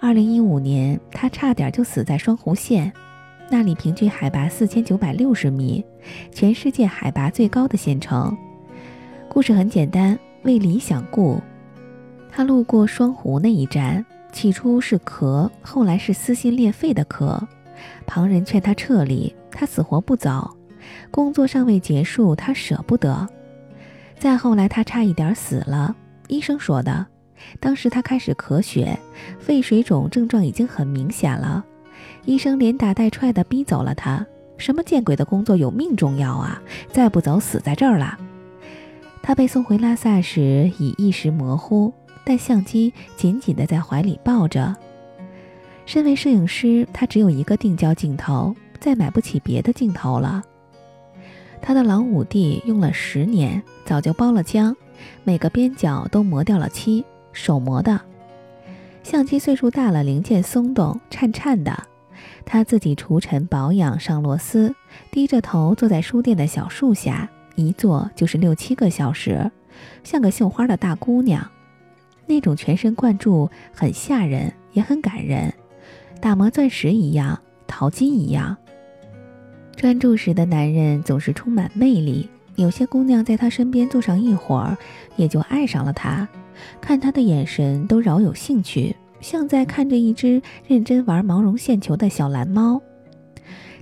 二零一五年，他差点就死在双湖县，那里平均海拔四千九百六十米，全世界海拔最高的县城。故事很简单，为理想故。他路过双湖那一站，起初是咳，后来是撕心裂肺的咳。旁人劝他撤离，他死活不走。工作尚未结束，他舍不得。再后来，他差一点死了。医生说的，当时他开始咳血，肺水肿症状已经很明显了。医生连打带踹的逼走了他。什么见鬼的工作，有命重要啊！再不走，死在这儿了。他被送回拉萨时已意识模糊，但相机紧紧地在怀里抱着。身为摄影师，他只有一个定焦镜头，再买不起别的镜头了。他的老五 D 用了十年，早就包了浆，每个边角都磨掉了漆，手磨的。相机岁数大了，零件松动颤颤的。他自己除尘保养上螺丝，低着头坐在书店的小树下，一坐就是六七个小时，像个绣花的大姑娘。那种全神贯注，很吓人，也很感人。打磨钻石一样，淘金一样。专注时的男人总是充满魅力，有些姑娘在他身边坐上一会儿，也就爱上了他，看他的眼神都饶有兴趣，像在看着一只认真玩毛绒线球的小蓝猫。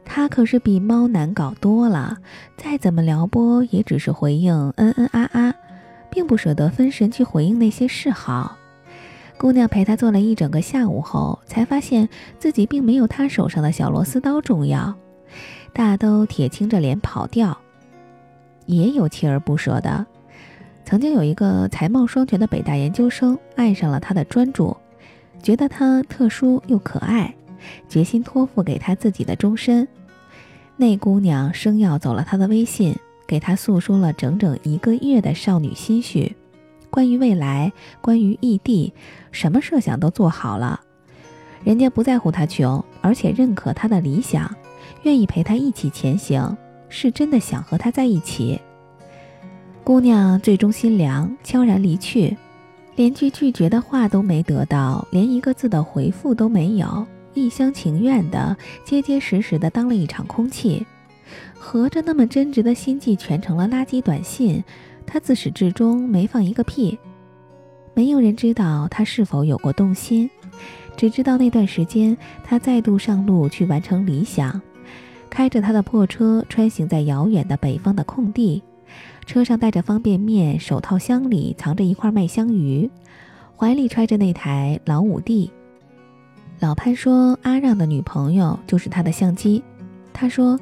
他可是比猫难搞多了，再怎么撩拨，也只是回应嗯嗯啊啊，并不舍得分神去回应那些示好。姑娘陪他做了一整个下午后，才发现自己并没有他手上的小螺丝刀重要，大都铁青着脸跑掉。也有锲而不舍的，曾经有一个才貌双全的北大研究生爱上了他的专注，觉得他特殊又可爱，决心托付给他自己的终身。那姑娘生要走了他的微信，给他诉说了整整一个月的少女心绪。关于未来，关于异地，什么设想都做好了。人家不在乎他穷，而且认可他的理想，愿意陪他一起前行，是真的想和他在一起。姑娘最终心凉，悄然离去，连句拒绝的话都没得到，连一个字的回复都没有，一厢情愿的、结结实实的当了一场空气。合着那么真挚的心计，全成了垃圾短信。他自始至终没放一个屁，没有人知道他是否有过动心，只知道那段时间他再度上路去完成理想，开着他的破车穿行在遥远的北方的空地，车上带着方便面，手套箱里藏着一块麦香鱼，怀里揣着那台老五 D。老潘说阿让的女朋友就是他的相机，他说。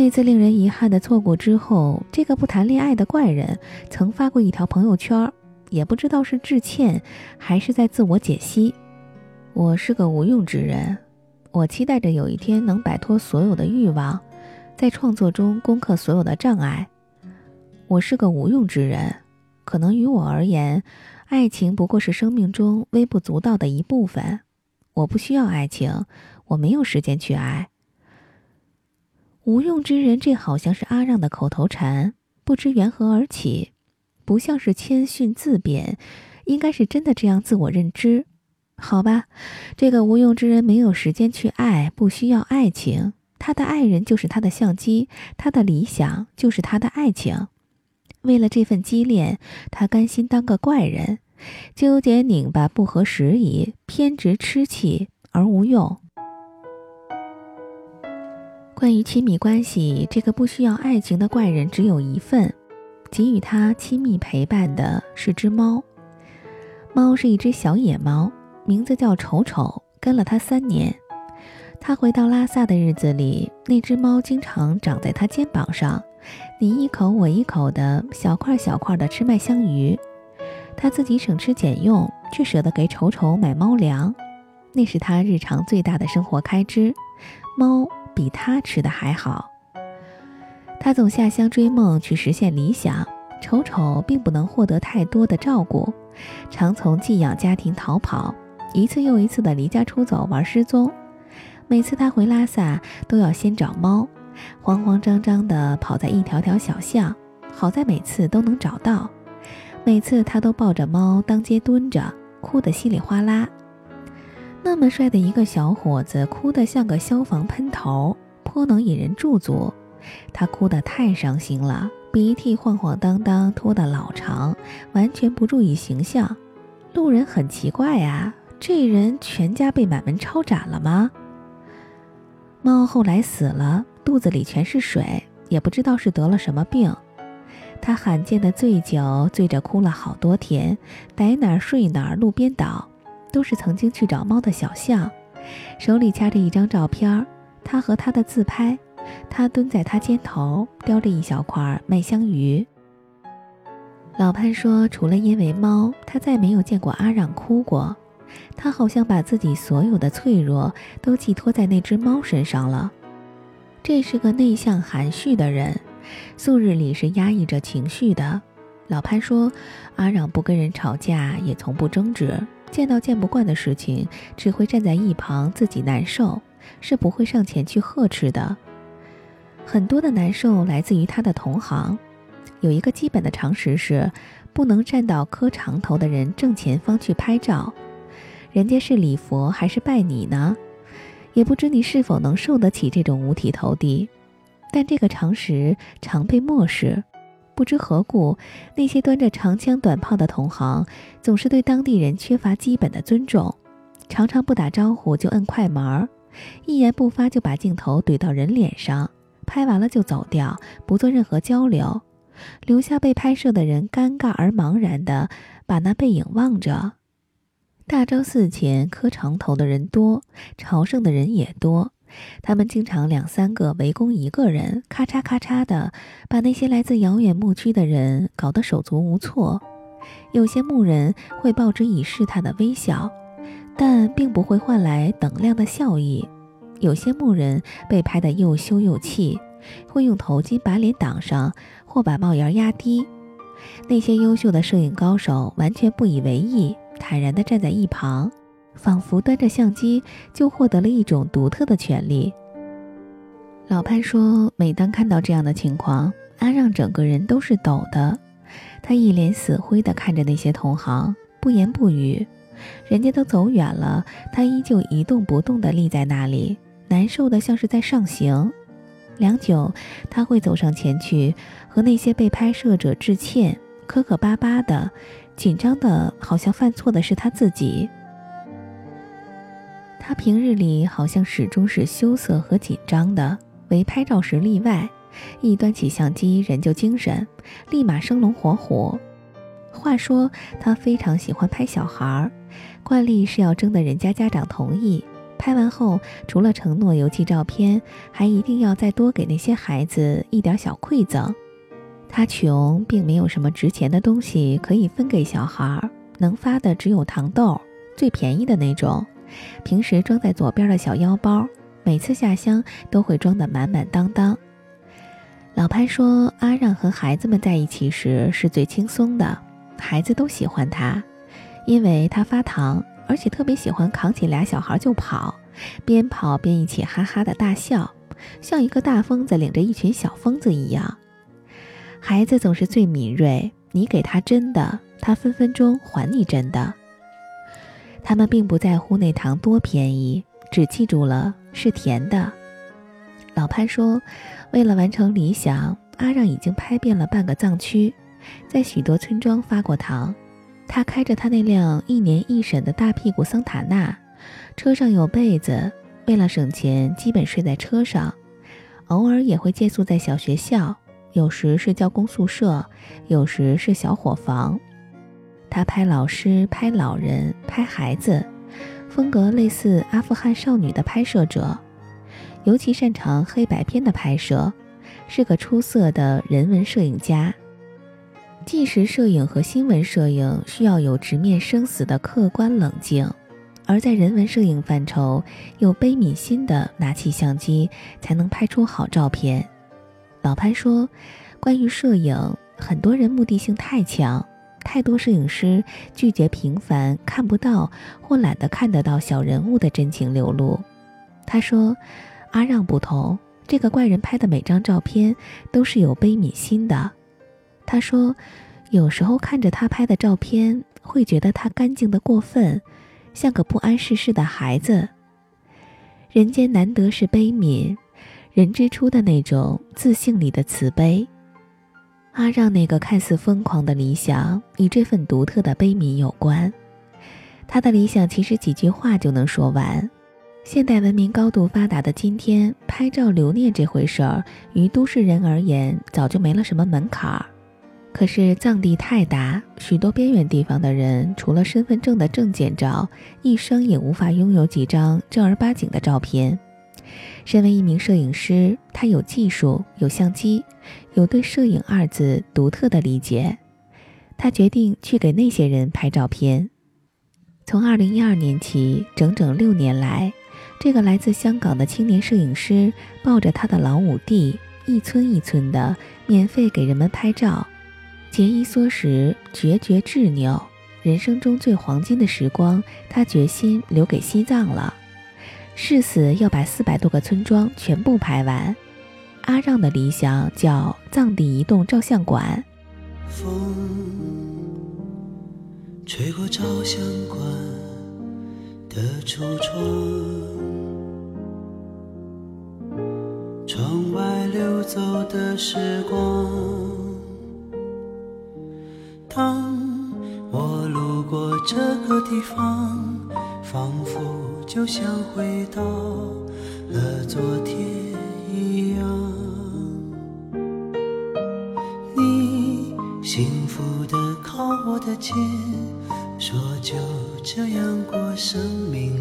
那次令人遗憾的错过之后，这个不谈恋爱的怪人曾发过一条朋友圈，也不知道是致歉还是在自我解析。我是个无用之人，我期待着有一天能摆脱所有的欲望，在创作中攻克所有的障碍。我是个无用之人，可能于我而言，爱情不过是生命中微不足道的一部分。我不需要爱情，我没有时间去爱。无用之人，这好像是阿让的口头禅，不知缘何而起，不像是谦逊自贬，应该是真的这样自我认知。好吧，这个无用之人没有时间去爱，不需要爱情，他的爱人就是他的相机，他的理想就是他的爱情。为了这份激恋，他甘心当个怪人，纠结拧巴，不合时宜，偏执痴气而无用。关于亲密关系，这个不需要爱情的怪人只有一份，给予他亲密陪伴的是只猫。猫是一只小野猫，名字叫丑丑，跟了他三年。他回到拉萨的日子里，那只猫经常长在他肩膀上，你一口我一口的小块小块的吃麦香鱼。他自己省吃俭用，却舍得给丑丑买猫粮，那是他日常最大的生活开支。猫。比他吃的还好。他总下乡追梦，去实现理想。丑丑并不能获得太多的照顾，常从寄养家庭逃跑，一次又一次的离家出走，玩失踪。每次他回拉萨，都要先找猫，慌慌张张地跑在一条条小巷。好在每次都能找到，每次他都抱着猫当街蹲着，哭得稀里哗啦。那么帅的一个小伙子，哭得像个消防喷头，颇能引人驻足。他哭得太伤心了，鼻涕晃晃荡荡，拖得老长，完全不注意形象。路人很奇怪啊，这人全家被满门抄斩了吗？猫后来死了，肚子里全是水，也不知道是得了什么病。他罕见的醉酒，醉着哭了好多天，逮哪儿睡哪儿，路边倒，都是曾经去找猫的小象。手里掐着一张照片，他和他的自拍。他蹲在他肩头，叼着一小块麦香鱼。老潘说，除了因为猫，他再没有见过阿让哭过。他好像把自己所有的脆弱都寄托在那只猫身上了。这是个内向含蓄的人，素日里是压抑着情绪的。老潘说，阿让不跟人吵架，也从不争执，见到见不惯的事情，只会站在一旁自己难受，是不会上前去呵斥的。很多的难受来自于他的同行。有一个基本的常识是，不能站到磕长头的人正前方去拍照。人家是礼佛还是拜你呢？也不知你是否能受得起这种五体投地。但这个常识常被漠视。不知何故，那些端着长枪短炮的同行，总是对当地人缺乏基本的尊重，常常不打招呼就摁快门儿，一言不发就把镜头怼到人脸上。拍完了就走掉，不做任何交流，留下被拍摄的人尴尬而茫然的把那背影望着。大昭寺前磕长头的人多，朝圣的人也多，他们经常两三个围攻一个人，咔嚓咔嚓的把那些来自遥远牧区的人搞得手足无措。有些牧人会报之以试探的微笑，但并不会换来等量的笑意。有些牧人被拍得又羞又气，会用头巾把脸挡上，或把帽檐压低。那些优秀的摄影高手完全不以为意，坦然地站在一旁，仿佛端着相机就获得了一种独特的权利。老潘说：“每当看到这样的情况，阿让整个人都是抖的。他一脸死灰地看着那些同行，不言不语。人家都走远了，他依旧一动不动地立在那里。”难受的像是在上刑，良久，他会走上前去，和那些被拍摄者致歉，磕磕巴巴的，紧张的，好像犯错的是他自己。他平日里好像始终是羞涩和紧张的，唯拍照时例外，一端起相机，人就精神，立马生龙活虎。话说他非常喜欢拍小孩儿，惯例是要征得人家家长同意。拍完后，除了承诺邮寄照片，还一定要再多给那些孩子一点小馈赠。他穷，并没有什么值钱的东西可以分给小孩儿，能发的只有糖豆，最便宜的那种。平时装在左边的小腰包，每次下乡都会装得满满当当。老潘说，阿让和孩子们在一起时是最轻松的，孩子都喜欢他，因为他发糖。而且特别喜欢扛起俩小孩就跑，边跑边一起哈哈的大笑，像一个大疯子领着一群小疯子一样。孩子总是最敏锐，你给他真的，他分分钟还你真的。他们并不在乎那糖多便宜，只记住了是甜的。老潘说，为了完成理想，阿让已经拍遍了半个藏区，在许多村庄发过糖。他开着他那辆一年一审的大屁股桑塔纳，车上有被子，为了省钱，基本睡在车上，偶尔也会借宿在小学校，有时是教工宿舍，有时是小伙房。他拍老师，拍老人，拍孩子，风格类似阿富汗少女的拍摄者，尤其擅长黑白片的拍摄，是个出色的人文摄影家。纪实摄影和新闻摄影需要有直面生死的客观冷静，而在人文摄影范畴，有悲悯心的拿起相机才能拍出好照片。老潘说：“关于摄影，很多人目的性太强，太多摄影师拒绝平凡、看不到或懒得看得到小人物的真情流露。”他说：“阿让不同，这个怪人拍的每张照片都是有悲悯心的。”他说：“有时候看着他拍的照片，会觉得他干净的过分，像个不谙世事的孩子。人间难得是悲悯，人之初的那种自信里的慈悲。阿让那个看似疯狂的理想，与这份独特的悲悯有关。他的理想其实几句话就能说完。现代文明高度发达的今天，拍照留念这回事儿，于都市人而言早就没了什么门槛儿。可是藏地太大，许多边远地方的人，除了身份证的证件照，一生也无法拥有几张正儿八经的照片。身为一名摄影师，他有技术，有相机，有对“摄影”二字独特的理解。他决定去给那些人拍照片。从二零一二年起，整整六年来，这个来自香港的青年摄影师抱着他的老五弟，一村一村的免费给人们拍照。节衣缩食，决绝执拗，人生中最黄金的时光，他决心留给西藏了。誓死要把四百多个村庄全部拍完。阿让的理想叫藏地移动照相馆。风吹过照相馆的橱窗，窗外流走的时光。当我路过这个地方，仿佛。就像回到了昨天一样，你幸福的靠我的肩，说就这样过生命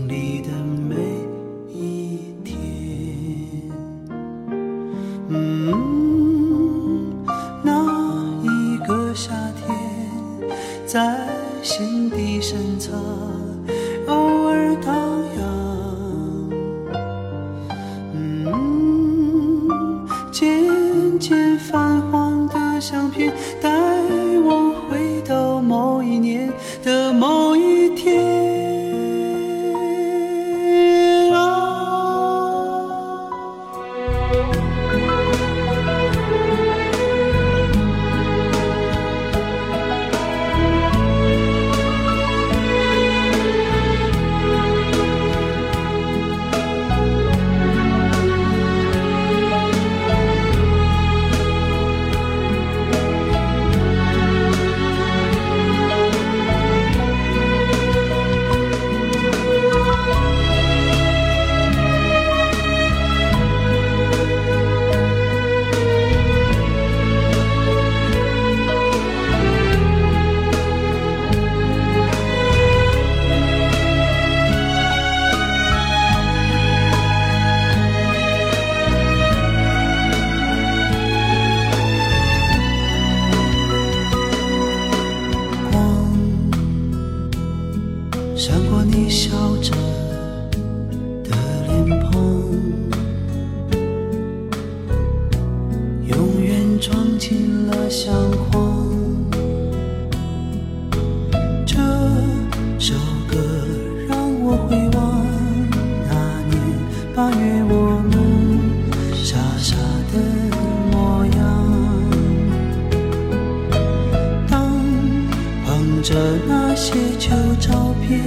着那些旧照片，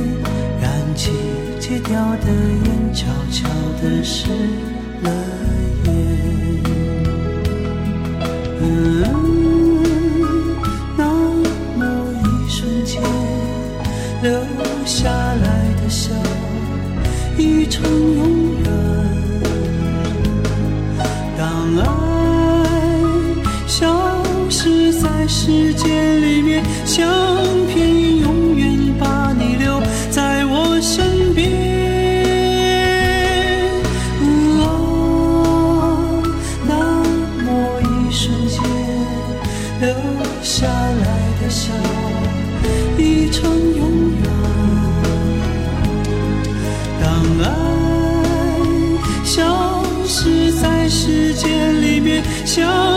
燃起戒掉的烟，悄悄地湿了眼。嗯，那么一瞬间留下来的笑，已成永远。当爱消失在时间里面，像。想。